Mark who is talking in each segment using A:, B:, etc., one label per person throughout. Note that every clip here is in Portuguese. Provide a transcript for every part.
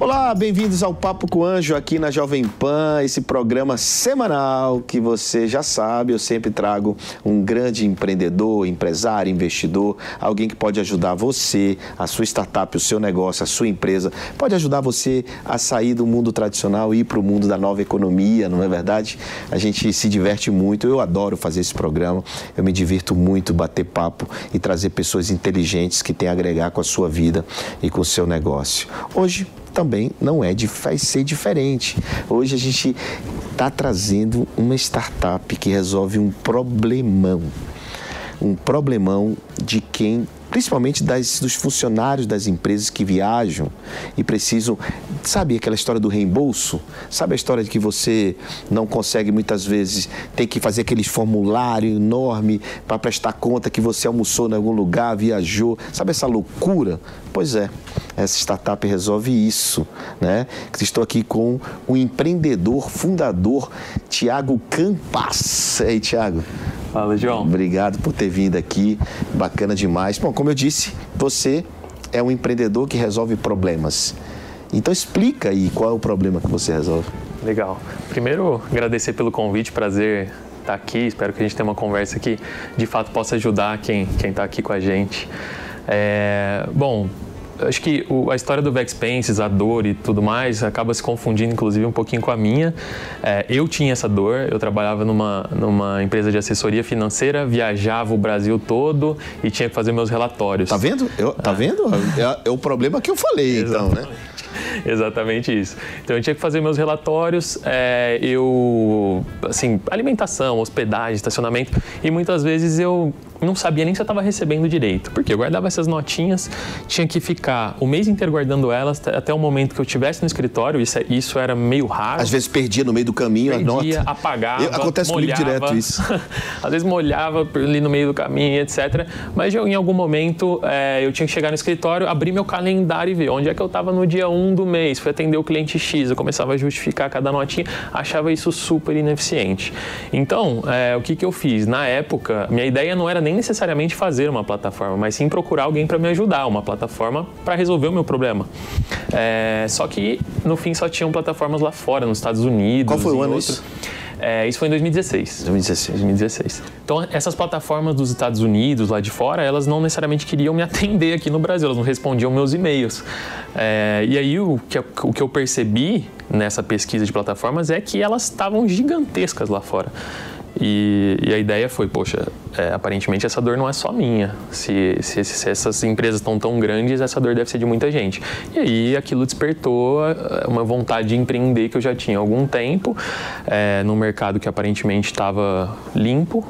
A: Olá, bem-vindos ao Papo com o Anjo aqui na Jovem Pan, esse programa semanal que você já sabe, eu sempre trago um grande empreendedor, empresário, investidor, alguém que pode ajudar você, a sua startup, o seu negócio, a sua empresa, pode ajudar você a sair do mundo tradicional e ir para o mundo da nova economia, não é verdade? A gente se diverte muito, eu adoro fazer esse programa, eu me divirto muito bater papo e trazer pessoas inteligentes que têm a agregar com a sua vida e com o seu negócio. Hoje também não é de vai ser diferente. Hoje a gente está trazendo uma startup que resolve um problemão, um problemão de quem principalmente das, dos funcionários das empresas que viajam e precisam. Sabe aquela história do reembolso? Sabe a história de que você não consegue muitas vezes, tem que fazer aquele formulário enorme para prestar conta que você almoçou em algum lugar, viajou? Sabe essa loucura? Pois é, essa startup resolve isso. Né? Estou aqui com o empreendedor, fundador, Tiago Campas. E aí, Tiago?
B: Fala, João.
A: Obrigado por ter vindo aqui. Bacana demais. Bom, como eu disse, você é um empreendedor que resolve problemas. Então explica aí qual é o problema que você resolve.
B: Legal. Primeiro, agradecer pelo convite, prazer estar aqui. Espero que a gente tenha uma conversa que de fato possa ajudar quem está aqui com a gente. É, bom, acho que o, a história do Vexpenses, a dor e tudo mais, acaba se confundindo, inclusive, um pouquinho com a minha. É, eu tinha essa dor, eu trabalhava numa, numa empresa de assessoria financeira, viajava o Brasil todo e tinha que fazer meus relatórios.
A: Tá vendo? Eu, tá é. vendo? É, é, o problema que eu falei, então, né?
B: Exatamente isso. Então eu tinha que fazer meus relatórios, é, eu, assim, alimentação, hospedagem, estacionamento, e muitas vezes eu não sabia nem se eu estava recebendo direito, porque eu guardava essas notinhas, tinha que ficar o mês inteiro guardando elas até o momento que eu estivesse no escritório, isso, é, isso era meio raro.
A: Às vezes perdia no meio do caminho
B: perdia,
A: a nota.
B: apagava, eu,
A: Acontece molhava, comigo direto isso.
B: Às vezes molhava ali no meio do caminho, etc. Mas em algum momento é, eu tinha que chegar no escritório, abrir meu calendário e ver onde é que eu estava no dia 1 do mês, fui atender o cliente X, eu começava a justificar cada notinha, achava isso super ineficiente. Então, é, o que, que eu fiz? Na época, minha ideia não era nem necessariamente fazer uma plataforma, mas sim procurar alguém para me ajudar, uma plataforma para resolver o meu problema. É, só que no fim só tinham plataformas lá fora, nos Estados Unidos.
A: Qual foi o ano outro. isso?
B: É, isso foi em 2016.
A: 2016.
B: 2016. Então, essas plataformas dos Estados Unidos, lá de fora, elas não necessariamente queriam me atender aqui no Brasil, elas não respondiam meus e-mails. É, e aí, o que, o que eu percebi nessa pesquisa de plataformas é que elas estavam gigantescas lá fora. E, e, a ideia foi, poxa, é, aparentemente essa dor não é só minha. Se, se, se essas empresas estão tão grandes, essa dor deve ser de muita gente. E aí aquilo despertou é, uma vontade de empreender que eu já tinha há algum tempo, é, num mercado que aparentemente estava limpo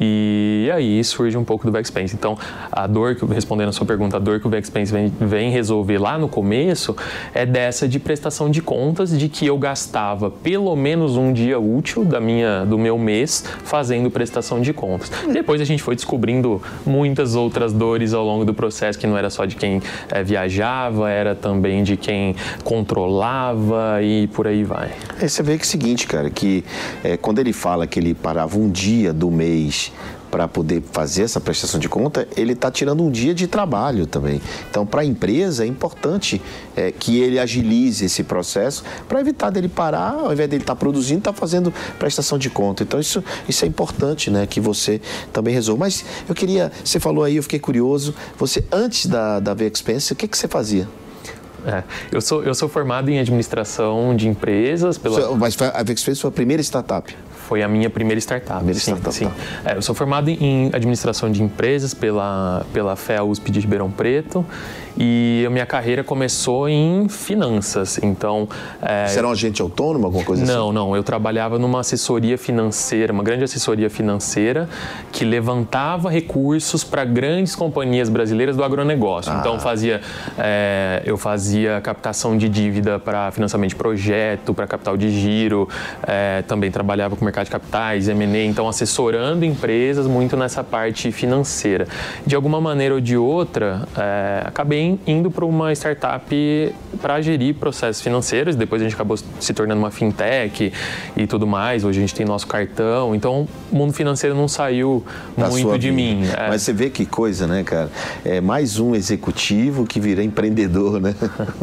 B: E aí surge um pouco do Backspace. Então, a dor que, respondendo a sua pergunta, a dor que o Backspace vem, vem resolver lá no começo é dessa de prestação de contas, de que eu gastava pelo menos um dia útil da minha, do meu mês fazendo prestação de contas. Depois a gente foi descobrindo muitas outras dores ao longo do processo, que não era só de quem é, viajava, era também de quem controlava e por aí vai.
A: É, você vê que é o seguinte, cara, que é, quando ele fala que ele parava um dia do mês para poder fazer essa prestação de conta, ele está tirando um dia de trabalho também. Então, para a empresa, é importante é, que ele agilize esse processo para evitar dele parar, ao invés dele estar tá produzindo, estar tá fazendo prestação de conta. Então, isso, isso é importante, né? Que você também resolva. Mas eu queria, você falou aí, eu fiquei curioso, você, antes da, da V-Expense, o que, que você fazia?
B: É, eu, sou, eu sou formado em administração de empresas. Pela...
A: Mas a VexFace foi a primeira startup?
B: Foi a minha primeira startup. Primeira sim, startup. Sim. Tá. É, eu sou formado em administração de empresas pela, pela FEA USP de Ribeirão Preto e a minha carreira começou em finanças. Então,
A: é... Você era um agente autônomo, alguma coisa
B: não,
A: assim?
B: Não, não. Eu trabalhava numa assessoria financeira, uma grande assessoria financeira que levantava recursos para grandes companhias brasileiras do agronegócio. Ah. Então, fazia, é, eu fazia captação de dívida para financiamento de projeto, para capital de giro. É, também trabalhava com mercado de capitais, M&A. Então, assessorando empresas muito nessa parte financeira. De alguma maneira ou de outra, é, acabei também indo para uma startup para gerir processos financeiros. Depois a gente acabou se tornando uma fintech e tudo mais. Hoje a gente tem nosso cartão. Então, o mundo financeiro não saiu da muito de vida. mim.
A: É. Mas você vê que coisa, né, cara? É mais um executivo que vira empreendedor, né?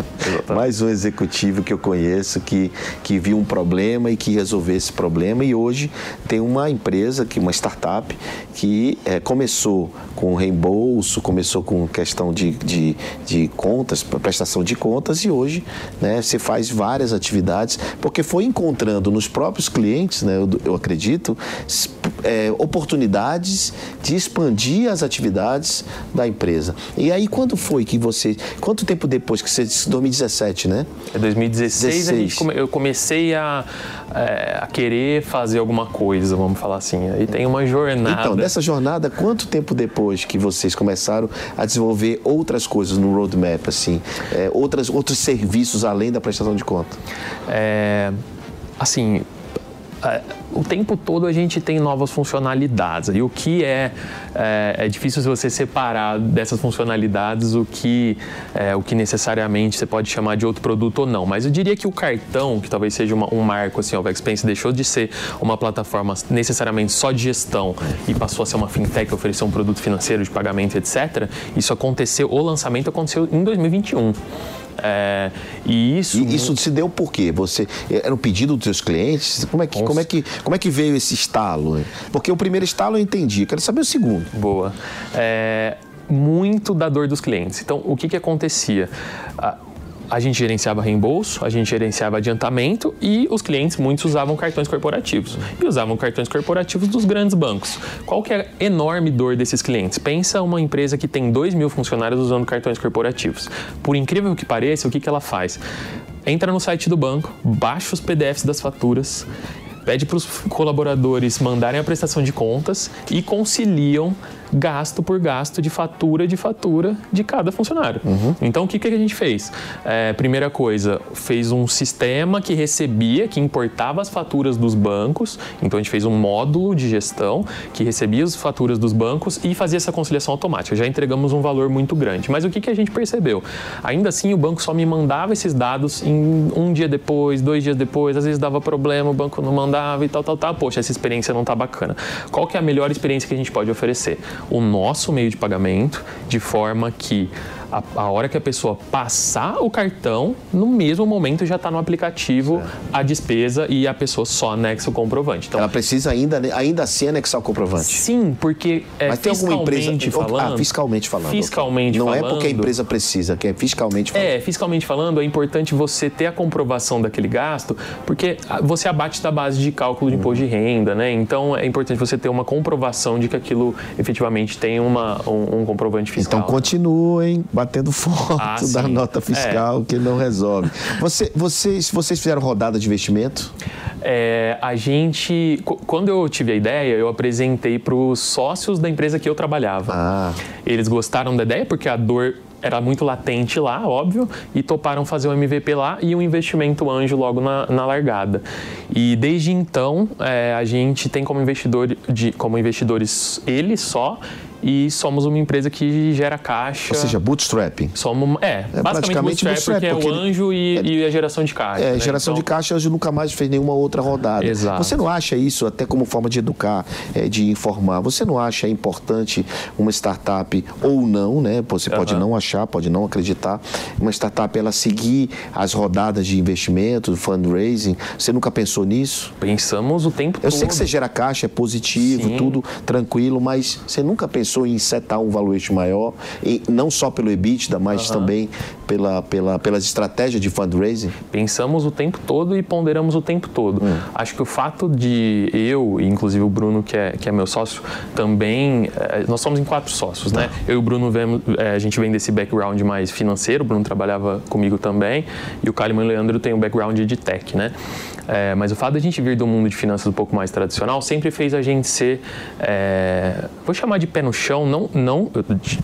A: mais um executivo que eu conheço que, que viu um problema e que resolveu esse problema. E hoje tem uma empresa, que uma startup, que é, começou com reembolso, começou com questão de, de, de contas, prestação de contas, e hoje né, você faz várias atividades, porque foi encontrando nos próprios clientes, né, eu, eu acredito, é, oportunidades de expandir as atividades da empresa. E aí, quando foi que você. Quanto tempo depois que você disse 2017, né?
B: É 2016 16. eu comecei a, é, a querer fazer alguma coisa, vamos falar assim. Aí tem uma jornada.
A: Então, dessa jornada, quanto tempo depois que vocês começaram a desenvolver outras coisas no roadmap, assim, é, outras, outros serviços além da prestação de conta?
B: É, assim, é, o tempo todo a gente tem novas funcionalidades. E o que é, é, é difícil você separar dessas funcionalidades o que, é, o que necessariamente você pode chamar de outro produto ou não. Mas eu diria que o cartão, que talvez seja uma, um marco, assim, o Expense deixou de ser uma plataforma necessariamente só de gestão e passou a ser uma fintech que ofereceu um produto financeiro de pagamento, etc. Isso aconteceu, o lançamento aconteceu em 2021. É, e isso.
A: E isso se deu por quê? Você era um pedido dos seus clientes? Como é que, como é que, como é que veio esse estalo? Porque o primeiro estalo eu entendi. Eu quero saber o segundo.
B: Boa. É, muito da dor dos clientes. Então, o que que acontecia? A gente gerenciava reembolso, a gente gerenciava adiantamento e os clientes, muitos usavam cartões corporativos. E usavam cartões corporativos dos grandes bancos. Qual que é a enorme dor desses clientes? Pensa uma empresa que tem 2 mil funcionários usando cartões corporativos. Por incrível que pareça, o que, que ela faz? Entra no site do banco, baixa os PDFs das faturas, pede para os colaboradores mandarem a prestação de contas e conciliam gasto por gasto de fatura de fatura de cada funcionário. Uhum. Então, o que, que a gente fez? É, primeira coisa, fez um sistema que recebia, que importava as faturas dos bancos. Então, a gente fez um módulo de gestão que recebia as faturas dos bancos e fazia essa conciliação automática. Já entregamos um valor muito grande. Mas o que, que a gente percebeu? Ainda assim, o banco só me mandava esses dados em um dia depois, dois dias depois. Às vezes dava problema, o banco não mandava e tal, tal, tal. Poxa, essa experiência não está bacana. Qual que é a melhor experiência que a gente pode oferecer? O nosso meio de pagamento, de forma que a, a, hora que a pessoa passar o cartão, no mesmo momento já está no aplicativo certo. a despesa e a pessoa só anexa o comprovante.
A: Então, Ela precisa ainda, ainda assim anexar o comprovante?
B: Sim, porque é, Mas tem alguma empresa ah, falando,
A: ah, fiscalmente falando.
B: Fiscalmente
A: Não
B: falando,
A: é porque a empresa precisa, que é fiscalmente falando.
B: É, fiscalmente falando, é importante você ter a comprovação daquele gasto, porque você abate da base de cálculo de imposto de renda, né? Então é importante você ter uma comprovação de que aquilo efetivamente tem uma, um, um comprovante fiscal.
A: Então continuem batendo foto ah, da nota fiscal é. que não resolve. Você, vocês, vocês fizeram rodada de investimento?
B: É, a gente, quando eu tive a ideia, eu apresentei para os sócios da empresa que eu trabalhava.
A: Ah.
B: Eles gostaram da ideia porque a dor era muito latente lá, óbvio, e toparam fazer o um MVP lá e um investimento anjo logo na, na largada. E desde então é, a gente tem como investidor de, como investidores ele só e somos uma empresa que gera caixa.
A: Ou seja, bootstrapping.
B: Somos, é, é basicamente bootstrap, porque, porque é o anjo e, é, e, a geração de caixa.
A: É,
B: né?
A: geração então... de caixa, anjo nunca mais fez nenhuma outra rodada.
B: Exato.
A: Você não acha isso, até como forma de educar, é, de informar, você não acha importante uma startup ou não, né? Você pode não achar, pode não acreditar, uma startup ela seguir as rodadas de investimento, fundraising. Você nunca pensou nisso?
B: Pensamos o tempo
A: Eu
B: todo.
A: Eu sei que você gera caixa, é positivo, Sim. tudo tranquilo, mas você nunca pensou pensou em setar um valuation maior, e não só pelo EBITDA, mas uhum. também pela, pela, pelas estratégias de fundraising?
B: Pensamos o tempo todo e ponderamos o tempo todo. Hum. Acho que o fato de eu, e inclusive o Bruno, que é, que é meu sócio, também. Eh, nós somos em quatro sócios, né? Eu e o Bruno, vemos, eh, a gente vem desse background mais financeiro, o Bruno trabalhava comigo também, e o Kalimann e o Leandro têm um background de tech, né? É, mas o fato de a gente vir do mundo de finanças um pouco mais tradicional sempre fez a gente ser, é, vou chamar de pé no chão, não, não,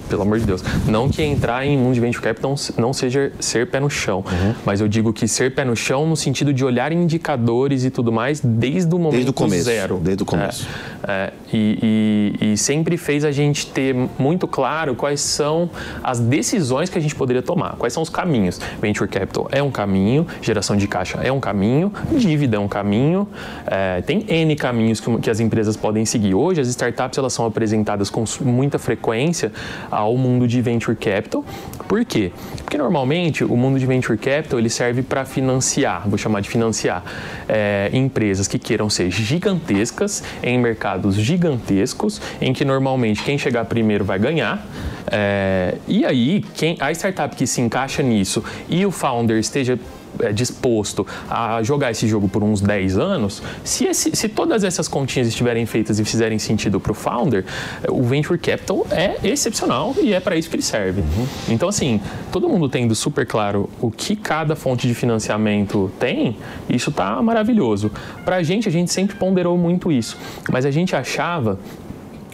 B: pelo amor de Deus, não que entrar em mundo de venture capital não, seja ser pé no chão, uhum. mas eu digo que ser pé no chão no sentido de olhar indicadores e tudo mais desde o momento
A: desde o começo,
B: zero.
A: Desde o começo.
B: É, é, e, e, e sempre fez a gente ter muito claro quais são as decisões que a gente poderia tomar, quais são os caminhos. Venture capital é um caminho, geração de caixa é um caminho, dívida é um caminho, é, tem N caminhos que, que, as empresas podem seguir. Hoje, as startups elas são apresentadas com muita frequência ao mundo de venture capital. Por quê? Porque normalmente o mundo de venture capital ele serve para financiar, vou chamar de financiar, é, empresas que queiram ser gigantescas em mercados gigantescos, em que normalmente quem chegar primeiro vai ganhar. É, e aí, quem, a startup que se encaixa nisso e o founder esteja é, disposto a jogar esse jogo por uns 10 anos, se, esse, se todas essas continhas estiverem feitas e fizerem sentido para o founder, o venture capital é excepcional e é para isso que ele serve. Uhum. Então, assim, todo mundo tendo super claro o que cada fonte de financiamento tem, isso tá maravilhoso. Para a gente, a gente sempre ponderou muito isso, mas a gente achava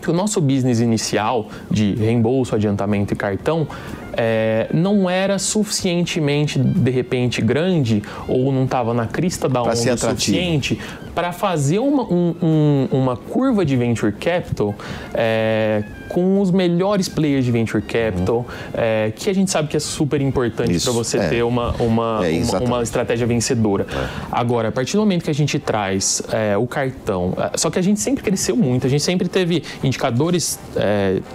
B: que o nosso business inicial de reembolso, adiantamento e cartão é, não era suficientemente, de repente, grande ou não estava na crista da onda o suficiente para fazer uma, um, um, uma curva de venture capital é, com os melhores players de venture capital, uhum. é, que a gente sabe que é super importante para você é. ter uma, uma, é, uma, uma, estratégia vencedora. É. Agora, a partir do momento que a gente traz é, o cartão, é, só que a gente sempre cresceu muito, a gente sempre teve indicadores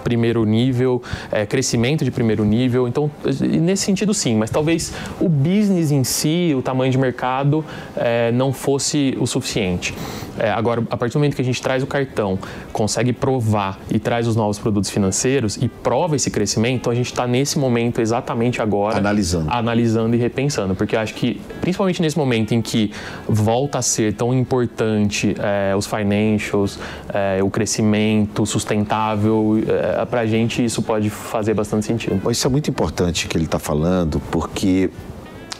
B: primeiro nível, crescimento de primeiro nível, então nesse sentido sim, mas talvez o business em si, o tamanho de mercado não fosse o suficiente. agora, a partir do momento que a gente traz o cartão, consegue provar e traz os novos produtos financeiros e prova esse crescimento, então a gente está nesse momento exatamente agora
A: analisando.
B: analisando e repensando, porque acho que principalmente nesse momento em que volta a ser tão importante é, os financials, é, o crescimento sustentável, é, para a gente isso pode fazer bastante sentido.
A: Isso é muito importante que ele está falando, porque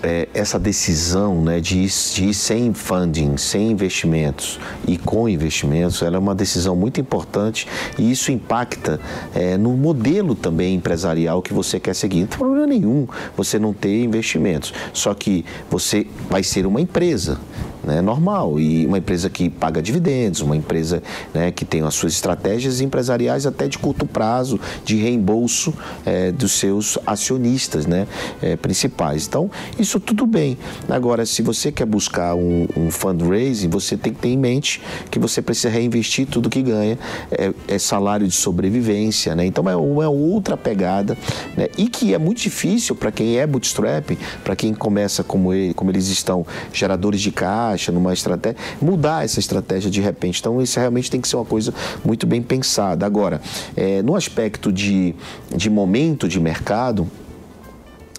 A: é, essa decisão né, de, ir, de ir sem funding, sem investimentos e com investimentos, ela é uma decisão muito importante e isso impacta é, no modelo também empresarial que você quer seguir. Não tem problema nenhum você não ter investimentos, só que você vai ser uma empresa né, normal. E uma empresa que paga dividendos, uma empresa né, que tem as suas estratégias empresariais até de curto prazo, de reembolso é, dos seus acionistas né, é, principais. Então, isso tudo bem. Agora, se você quer buscar um, um, fundraising, você tem que ter em mente que você precisa reinvestir tudo que ganha, é, é salário de sobrevivência, né? Então é uma outra pegada, né? E que é muito difícil para quem é bootstrap, para quem começa como, ele, como eles estão, geradores de caixa, caixa, numa estratégia, mudar essa estratégia de repente. Então, isso realmente tem que ser uma coisa muito bem pensada. Agora, é, no aspecto de, de momento de mercado,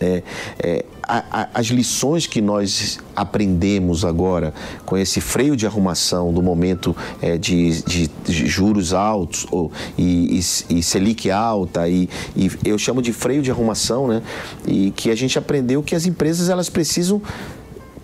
A: é, é, a, a, as lições que nós aprendemos agora com esse freio de arrumação do momento é, de, de, de, juros altos ou, e, e, e Selic alta e, e, eu chamo de freio de arrumação, né? E que a gente aprendeu que as empresas elas precisam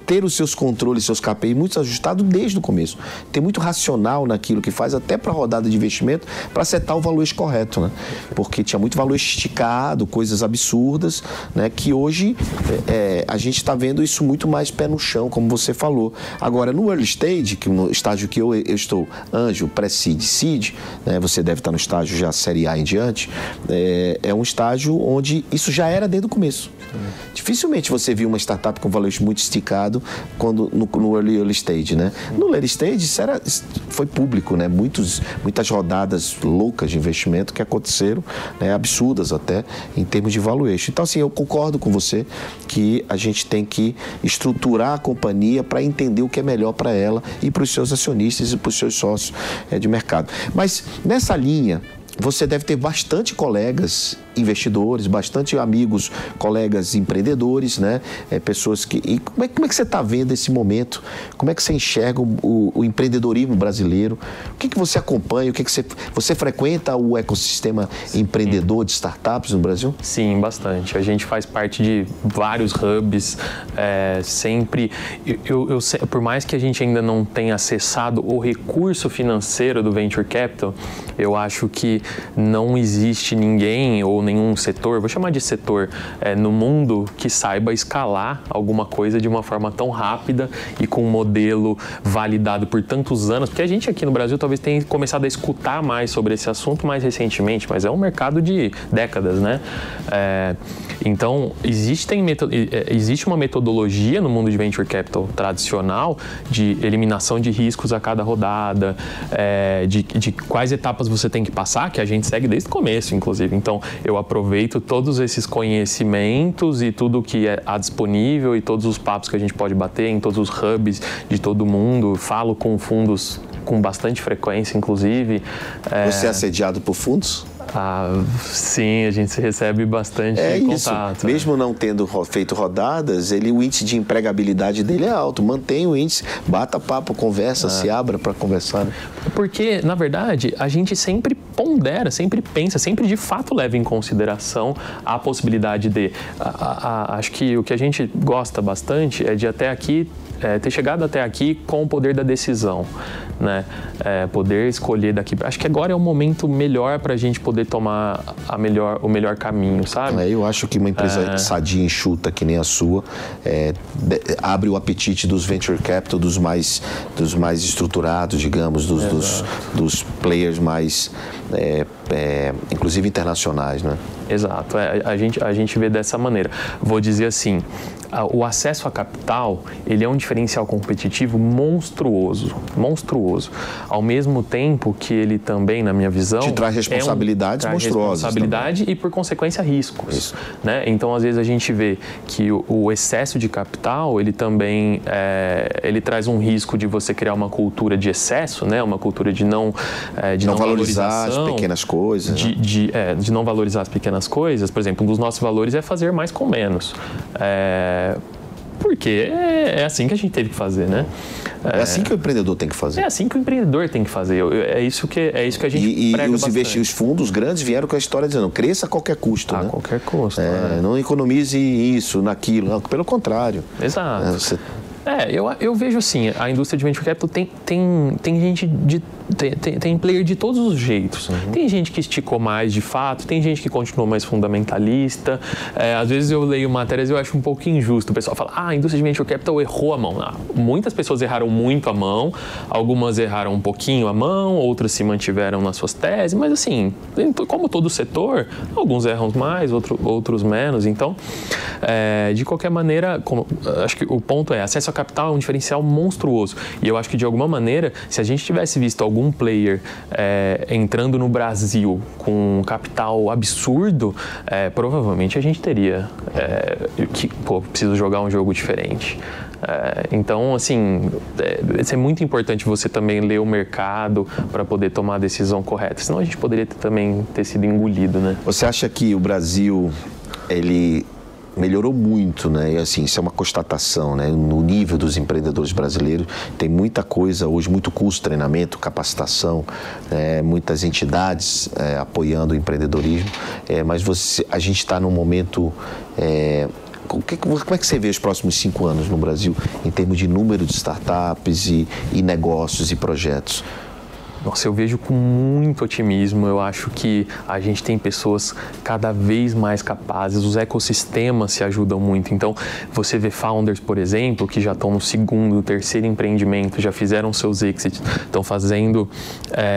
A: ter os seus controles, seus KPI muito ajustados desde o começo. Ter muito racional naquilo que faz, até para a rodada de investimento, para acertar o valor correto, né? Porque tinha muito valor esticado, coisas absurdas, né? Que hoje é, a gente está vendo isso muito mais pé no chão, como você falou. Agora, no early stage, que no estágio que eu, eu estou, anjo, pré-seed, seed, né? Você deve estar no estágio já série A em diante, é, é um estágio onde isso já era desde o começo. Dificilmente você viu uma startup com valor muito esticado quando no, no early, early stage, né? No early stage isso era, foi público, né? Muitos, muitas rodadas loucas de investimento que aconteceram, né? absurdas até em termos de valuation. Então assim, eu concordo com você que a gente tem que estruturar a companhia para entender o que é melhor para ela e para os seus acionistas e para os seus sócios é, de mercado. Mas nessa linha você deve ter bastante colegas investidores, bastante amigos, colegas empreendedores, né? É, pessoas que. E como é, como é que você está vendo esse momento? Como é que você enxerga o, o empreendedorismo brasileiro? O que, que você acompanha? O que, que você, você frequenta o ecossistema Sim. empreendedor de startups no Brasil?
B: Sim, bastante. A gente faz parte de vários hubs, é, sempre. Eu, eu, eu, por mais que a gente ainda não tenha acessado o recurso financeiro do Venture Capital, eu acho que não existe ninguém ou nenhum setor, vou chamar de setor, é, no mundo que saiba escalar alguma coisa de uma forma tão rápida e com um modelo validado por tantos anos, porque a gente aqui no Brasil talvez tenha começado a escutar mais sobre esse assunto mais recentemente, mas é um mercado de décadas, né? É, então, existe, é, existe uma metodologia no mundo de venture capital tradicional de eliminação de riscos a cada rodada, é, de, de quais etapas você tem que passar, que a gente segue desde o começo, inclusive. Então, eu aproveito todos esses conhecimentos e tudo que é disponível e todos os papos que a gente pode bater em todos os hubs de todo mundo. Falo com fundos com bastante frequência, inclusive.
A: Você é, é assediado por fundos?
B: Ah, sim, a gente recebe bastante é contato.
A: Isso. Né? Mesmo não tendo feito rodadas, ele, o índice de empregabilidade dele é alto. Mantém o índice, bata papo, conversa, é. se abra para conversar. Né?
B: Porque, na verdade, a gente sempre pondera, sempre pensa, sempre de fato leva em consideração a possibilidade de. A, a, a, acho que o que a gente gosta bastante é de até aqui é, ter chegado até aqui com o poder da decisão, né? É, poder escolher daqui. Acho que agora é o momento melhor para a gente poder tomar a melhor, o melhor caminho, sabe?
A: É, eu acho que uma empresa é... sadia enxuta que nem a sua é, de, abre o apetite dos venture capital, dos mais, dos mais estruturados, digamos, dos, dos, dos, players mais, é, é, inclusive internacionais, né?
B: Exato, a, gente, a gente vê dessa maneira. Vou dizer assim, o acesso a capital ele é um diferencial competitivo monstruoso, monstruoso. Ao mesmo tempo que ele também, na minha visão,
A: te traz responsabilidades é um, traz monstruosas,
B: responsabilidade também. e por consequência riscos. Isso. Né? Então às vezes a gente vê que o, o excesso de capital ele também é, ele traz um risco de você criar uma cultura de excesso, né? Uma cultura de não é, de
A: não, não valorizar as pequenas coisas,
B: de,
A: né?
B: de, é, de não valorizar as pequenas coisas. Por exemplo, um dos nossos valores é fazer mais com menos. É, porque é, é, assim que a gente teve que fazer, né?
A: É, é, assim que o empreendedor tem que fazer.
B: É assim que o empreendedor tem que fazer. É isso que, é isso que a gente
A: E,
B: e
A: os investimentos, os fundos grandes vieram com a história dizendo, cresça a qualquer custo,
B: a
A: né?
B: qualquer custo.
A: É, Não economize isso, naquilo. Não, pelo contrário.
B: Exato. É, você... É, eu, eu vejo assim, a indústria de venture capital tem, tem, tem gente de tem, tem, tem, player de todos os jeitos. Uhum. Tem gente que esticou mais de fato, tem gente que continuou mais fundamentalista. É, às vezes eu leio matérias e eu acho um pouco injusto. O pessoal fala, ah, a indústria de venture capital errou a mão. Ah, muitas pessoas erraram muito a mão, algumas erraram um pouquinho a mão, outras se mantiveram nas suas teses, mas assim, como todo setor, alguns erram mais, outro, outros menos. Então, é, de qualquer maneira, como, acho que o ponto é, acesso a capital é um diferencial monstruoso. E eu acho que de alguma maneira, se a gente tivesse visto algum algum player é, entrando no Brasil com um capital absurdo, é, provavelmente a gente teria é, que, pô, preciso jogar um jogo diferente. Então, assim, é, é muito importante você também ler o mercado para poder tomar a decisão correta. Senão a gente poderia ter, também ter sido engolido, né?
A: Você acha que o Brasil ele melhorou muito, né? Assim, isso é uma constatação, né? No nível dos empreendedores brasileiros, tem muita coisa hoje, muito curso, treinamento, capacitação, é, muitas entidades é, apoiando o empreendedorismo, é, mas você, a gente está num momento é, como é que você vê os próximos cinco anos no Brasil em termos de número de startups e, e negócios e projetos?
B: Nossa, eu vejo com muito otimismo. Eu acho que a gente tem pessoas cada vez mais capazes, os ecossistemas se ajudam muito. Então, você vê founders, por exemplo, que já estão no segundo, terceiro empreendimento, já fizeram seus exits, estão fazendo,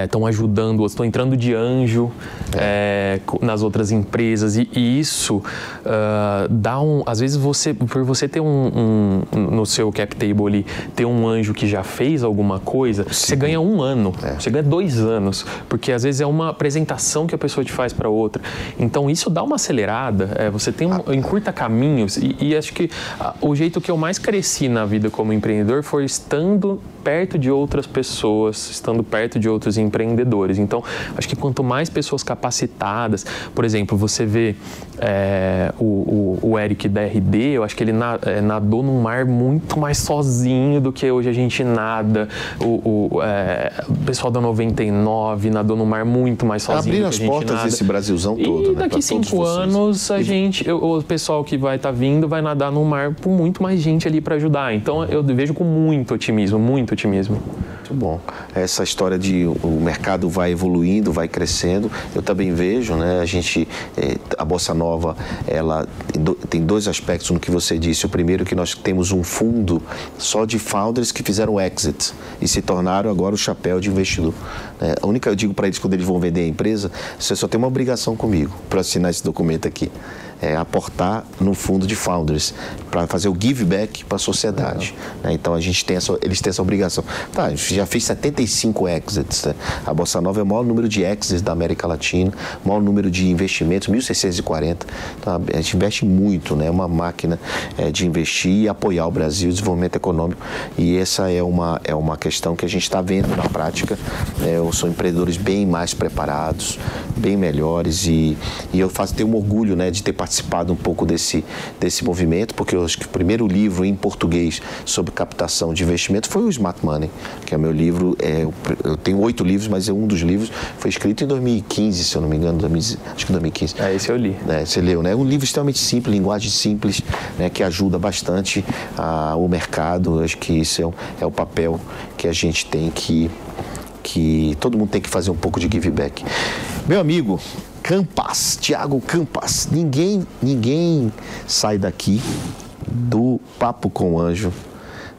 B: estão é, ajudando, estão entrando de anjo é, nas outras empresas. E, e isso uh, dá um. Às vezes, você, por você ter um, um, no seu cap table ali, ter um anjo que já fez alguma coisa, Sim. você ganha um ano. É. Você ganha dois anos, porque às vezes é uma apresentação que a pessoa te faz para outra. Então isso dá uma acelerada, é, você tem um, encurta caminhos e, e acho que a, o jeito que eu mais cresci na vida como empreendedor foi estando perto de outras pessoas, estando perto de outros empreendedores. Então acho que quanto mais pessoas capacitadas, por exemplo, você vê é, o, o, o, Eric da RD, eu acho que ele na, é, nadou num mar muito mais sozinho do que hoje a gente nada. O, o, é, o pessoal da 99 nadou no mar muito mais sozinho.
A: Abrir as portas
B: nada.
A: desse Brasilzão todo.
B: E
A: né,
B: daqui cinco anos a e... gente, o pessoal que vai estar tá vindo vai nadar no mar com muito mais gente ali para ajudar. Então eu vejo com muito otimismo, muito otimismo.
A: Muito bom. Essa história de o mercado vai evoluindo, vai crescendo, eu também vejo, né? A gente, eh, a Bossa Nova, ela tem dois aspectos no que você disse. O primeiro que nós temos um fundo só de founders que fizeram exit e se tornaram agora o chapéu de investidor. Né? A única, eu digo para eles quando eles vão vender a empresa, você só tem uma obrigação comigo para assinar esse documento aqui é, aportar no fundo de founders para fazer o give back para a sociedade. Né? Então a gente tem essa, eles têm essa obrigação. Tá, já fez 75 exits. Né? A Bossa Nova é o maior número de exits da América Latina, o maior número de investimentos, 1.640. Então a gente investe muito, né? É uma máquina é, de investir e apoiar o Brasil, o desenvolvimento econômico. E essa é uma, é uma questão que a gente está vendo na prática. Né? São empreendedores bem mais preparados, bem melhores e, e eu faço, tenho um orgulho né, de ter participado participado um pouco desse, desse movimento, porque eu acho que o primeiro livro em português sobre captação de investimento foi o Smart Money, que é o meu livro. É, eu tenho oito livros, mas é um dos livros foi escrito em 2015, se eu não me engano, 2000, acho que 2015.
B: É, esse eu li.
A: É, você leu, né? É um livro extremamente simples, linguagem simples, né, que ajuda bastante a, o mercado. Eu acho que isso é, o, é o papel que a gente tem que que todo mundo tem que fazer um pouco de give back. Meu amigo, Campas, Tiago Campas. Ninguém, ninguém sai daqui do Papo com o Anjo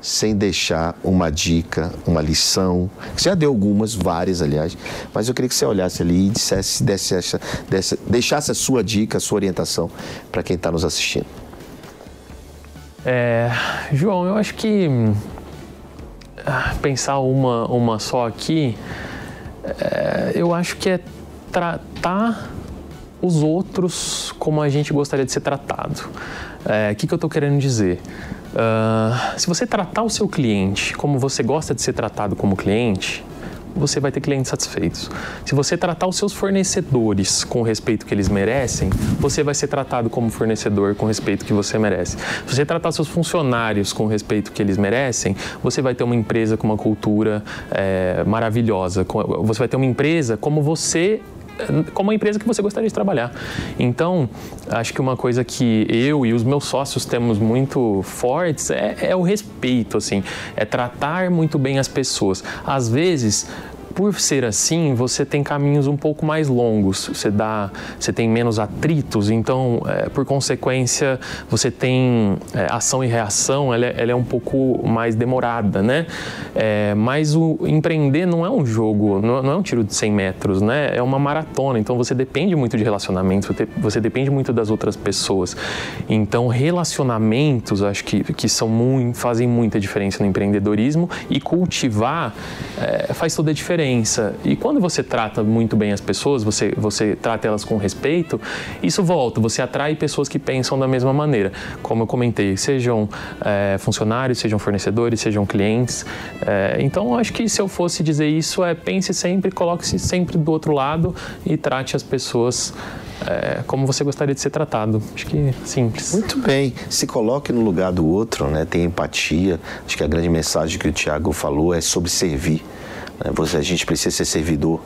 A: sem deixar uma dica, uma lição. Você já deu algumas, várias, aliás, mas eu queria que você olhasse ali e dissesse, desse desse, deixasse a sua dica, a sua orientação para quem está nos assistindo.
B: É, João, eu acho que ah, pensar uma, uma só aqui, é, eu acho que é tratar os outros como a gente gostaria de ser tratado. O é, que, que eu estou querendo dizer? Uh, se você tratar o seu cliente como você gosta de ser tratado como cliente, você vai ter clientes satisfeitos. Se você tratar os seus fornecedores com o respeito que eles merecem, você vai ser tratado como fornecedor com o respeito que você merece. Se você tratar seus funcionários com o respeito que eles merecem, você vai ter uma empresa com uma cultura é, maravilhosa. Você vai ter uma empresa como você como a empresa que você gostaria de trabalhar. Então, acho que uma coisa que eu e os meus sócios temos muito fortes é, é o respeito, assim, é tratar muito bem as pessoas. Às vezes, por ser assim, você tem caminhos um pouco mais longos, você dá, você tem menos atritos, então, é, por consequência, você tem é, ação e reação, ela é, ela é, um pouco mais demorada, né? É, mas o empreender não é um jogo, não, não, é um tiro de 100 metros, né? É uma maratona, então você depende muito de relacionamentos, você, depende muito das outras pessoas. Então, relacionamentos, acho que, que são muito, fazem muita diferença no empreendedorismo e cultivar é, faz toda a diferença diferença. E quando você trata muito bem as pessoas, você, você trata elas com respeito, isso volta, você atrai pessoas que pensam da mesma maneira. Como eu comentei, sejam é, funcionários, sejam fornecedores, sejam clientes. É, então, acho que se eu fosse dizer isso, é pense sempre, coloque-se sempre do outro lado e trate as pessoas é, como você gostaria de ser tratado. Acho que simples.
A: Muito bem. Se coloque no lugar do outro, né? Tem empatia. Acho que a grande mensagem que o Tiago falou é sobre servir. Né? Você, a gente precisa ser servidor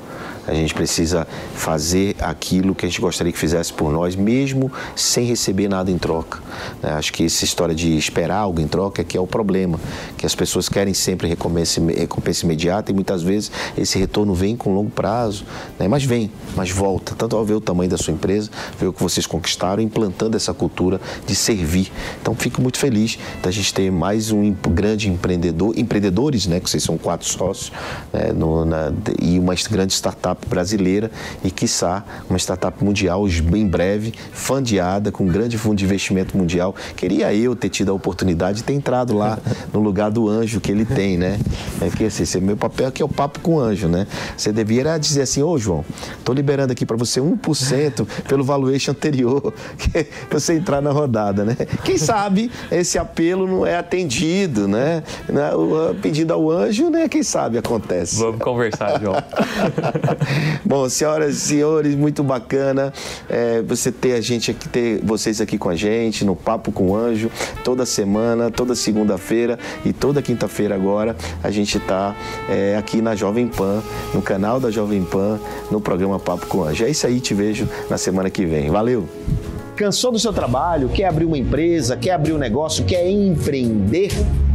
A: A gente precisa fazer aquilo que a gente gostaria que fizesse por nós, mesmo sem receber nada em troca. Né? Acho que essa história de esperar algo em troca é que é o problema, que as pessoas querem sempre recompensa, recompensa imediata e muitas vezes esse retorno vem com longo prazo, né? mas vem, mas volta. Tanto ao ver o tamanho da sua empresa, ver o que vocês conquistaram, implantando essa cultura de servir. Então, fico muito feliz da gente ter mais um grande empreendedor, empreendedores, né, que vocês são quatro sócios, né, no, na, e uma grande startup brasileira e, quiçá, uma startup mundial em breve, fundeada, com um grande fundo de investimento mundial. Queria eu ter tido a oportunidade de ter entrado lá no lugar do anjo que ele tem, né? É que assim, esse meu papel aqui é o papo com o anjo, né? Você devia dizer assim, ô João, tô liberando aqui para você 1% pelo valuation anterior, que você entrar na rodada, né? Quem sabe esse apelo não é atendido, né? O pedido ao anjo, né? Quem sabe acontece.
B: Vamos conversar, João.
A: Bom, senhoras e senhores, muito bacana é, você ter a gente aqui, ter vocês aqui com a gente no Papo com o Anjo, toda semana, toda segunda-feira e toda quinta-feira agora, a gente está é, aqui na Jovem Pan, no canal da Jovem Pan, no programa Papo com o Anjo. É isso aí, te vejo na semana que vem. Valeu! Cansou do seu trabalho? Quer abrir uma empresa? Quer abrir um negócio? Quer empreender?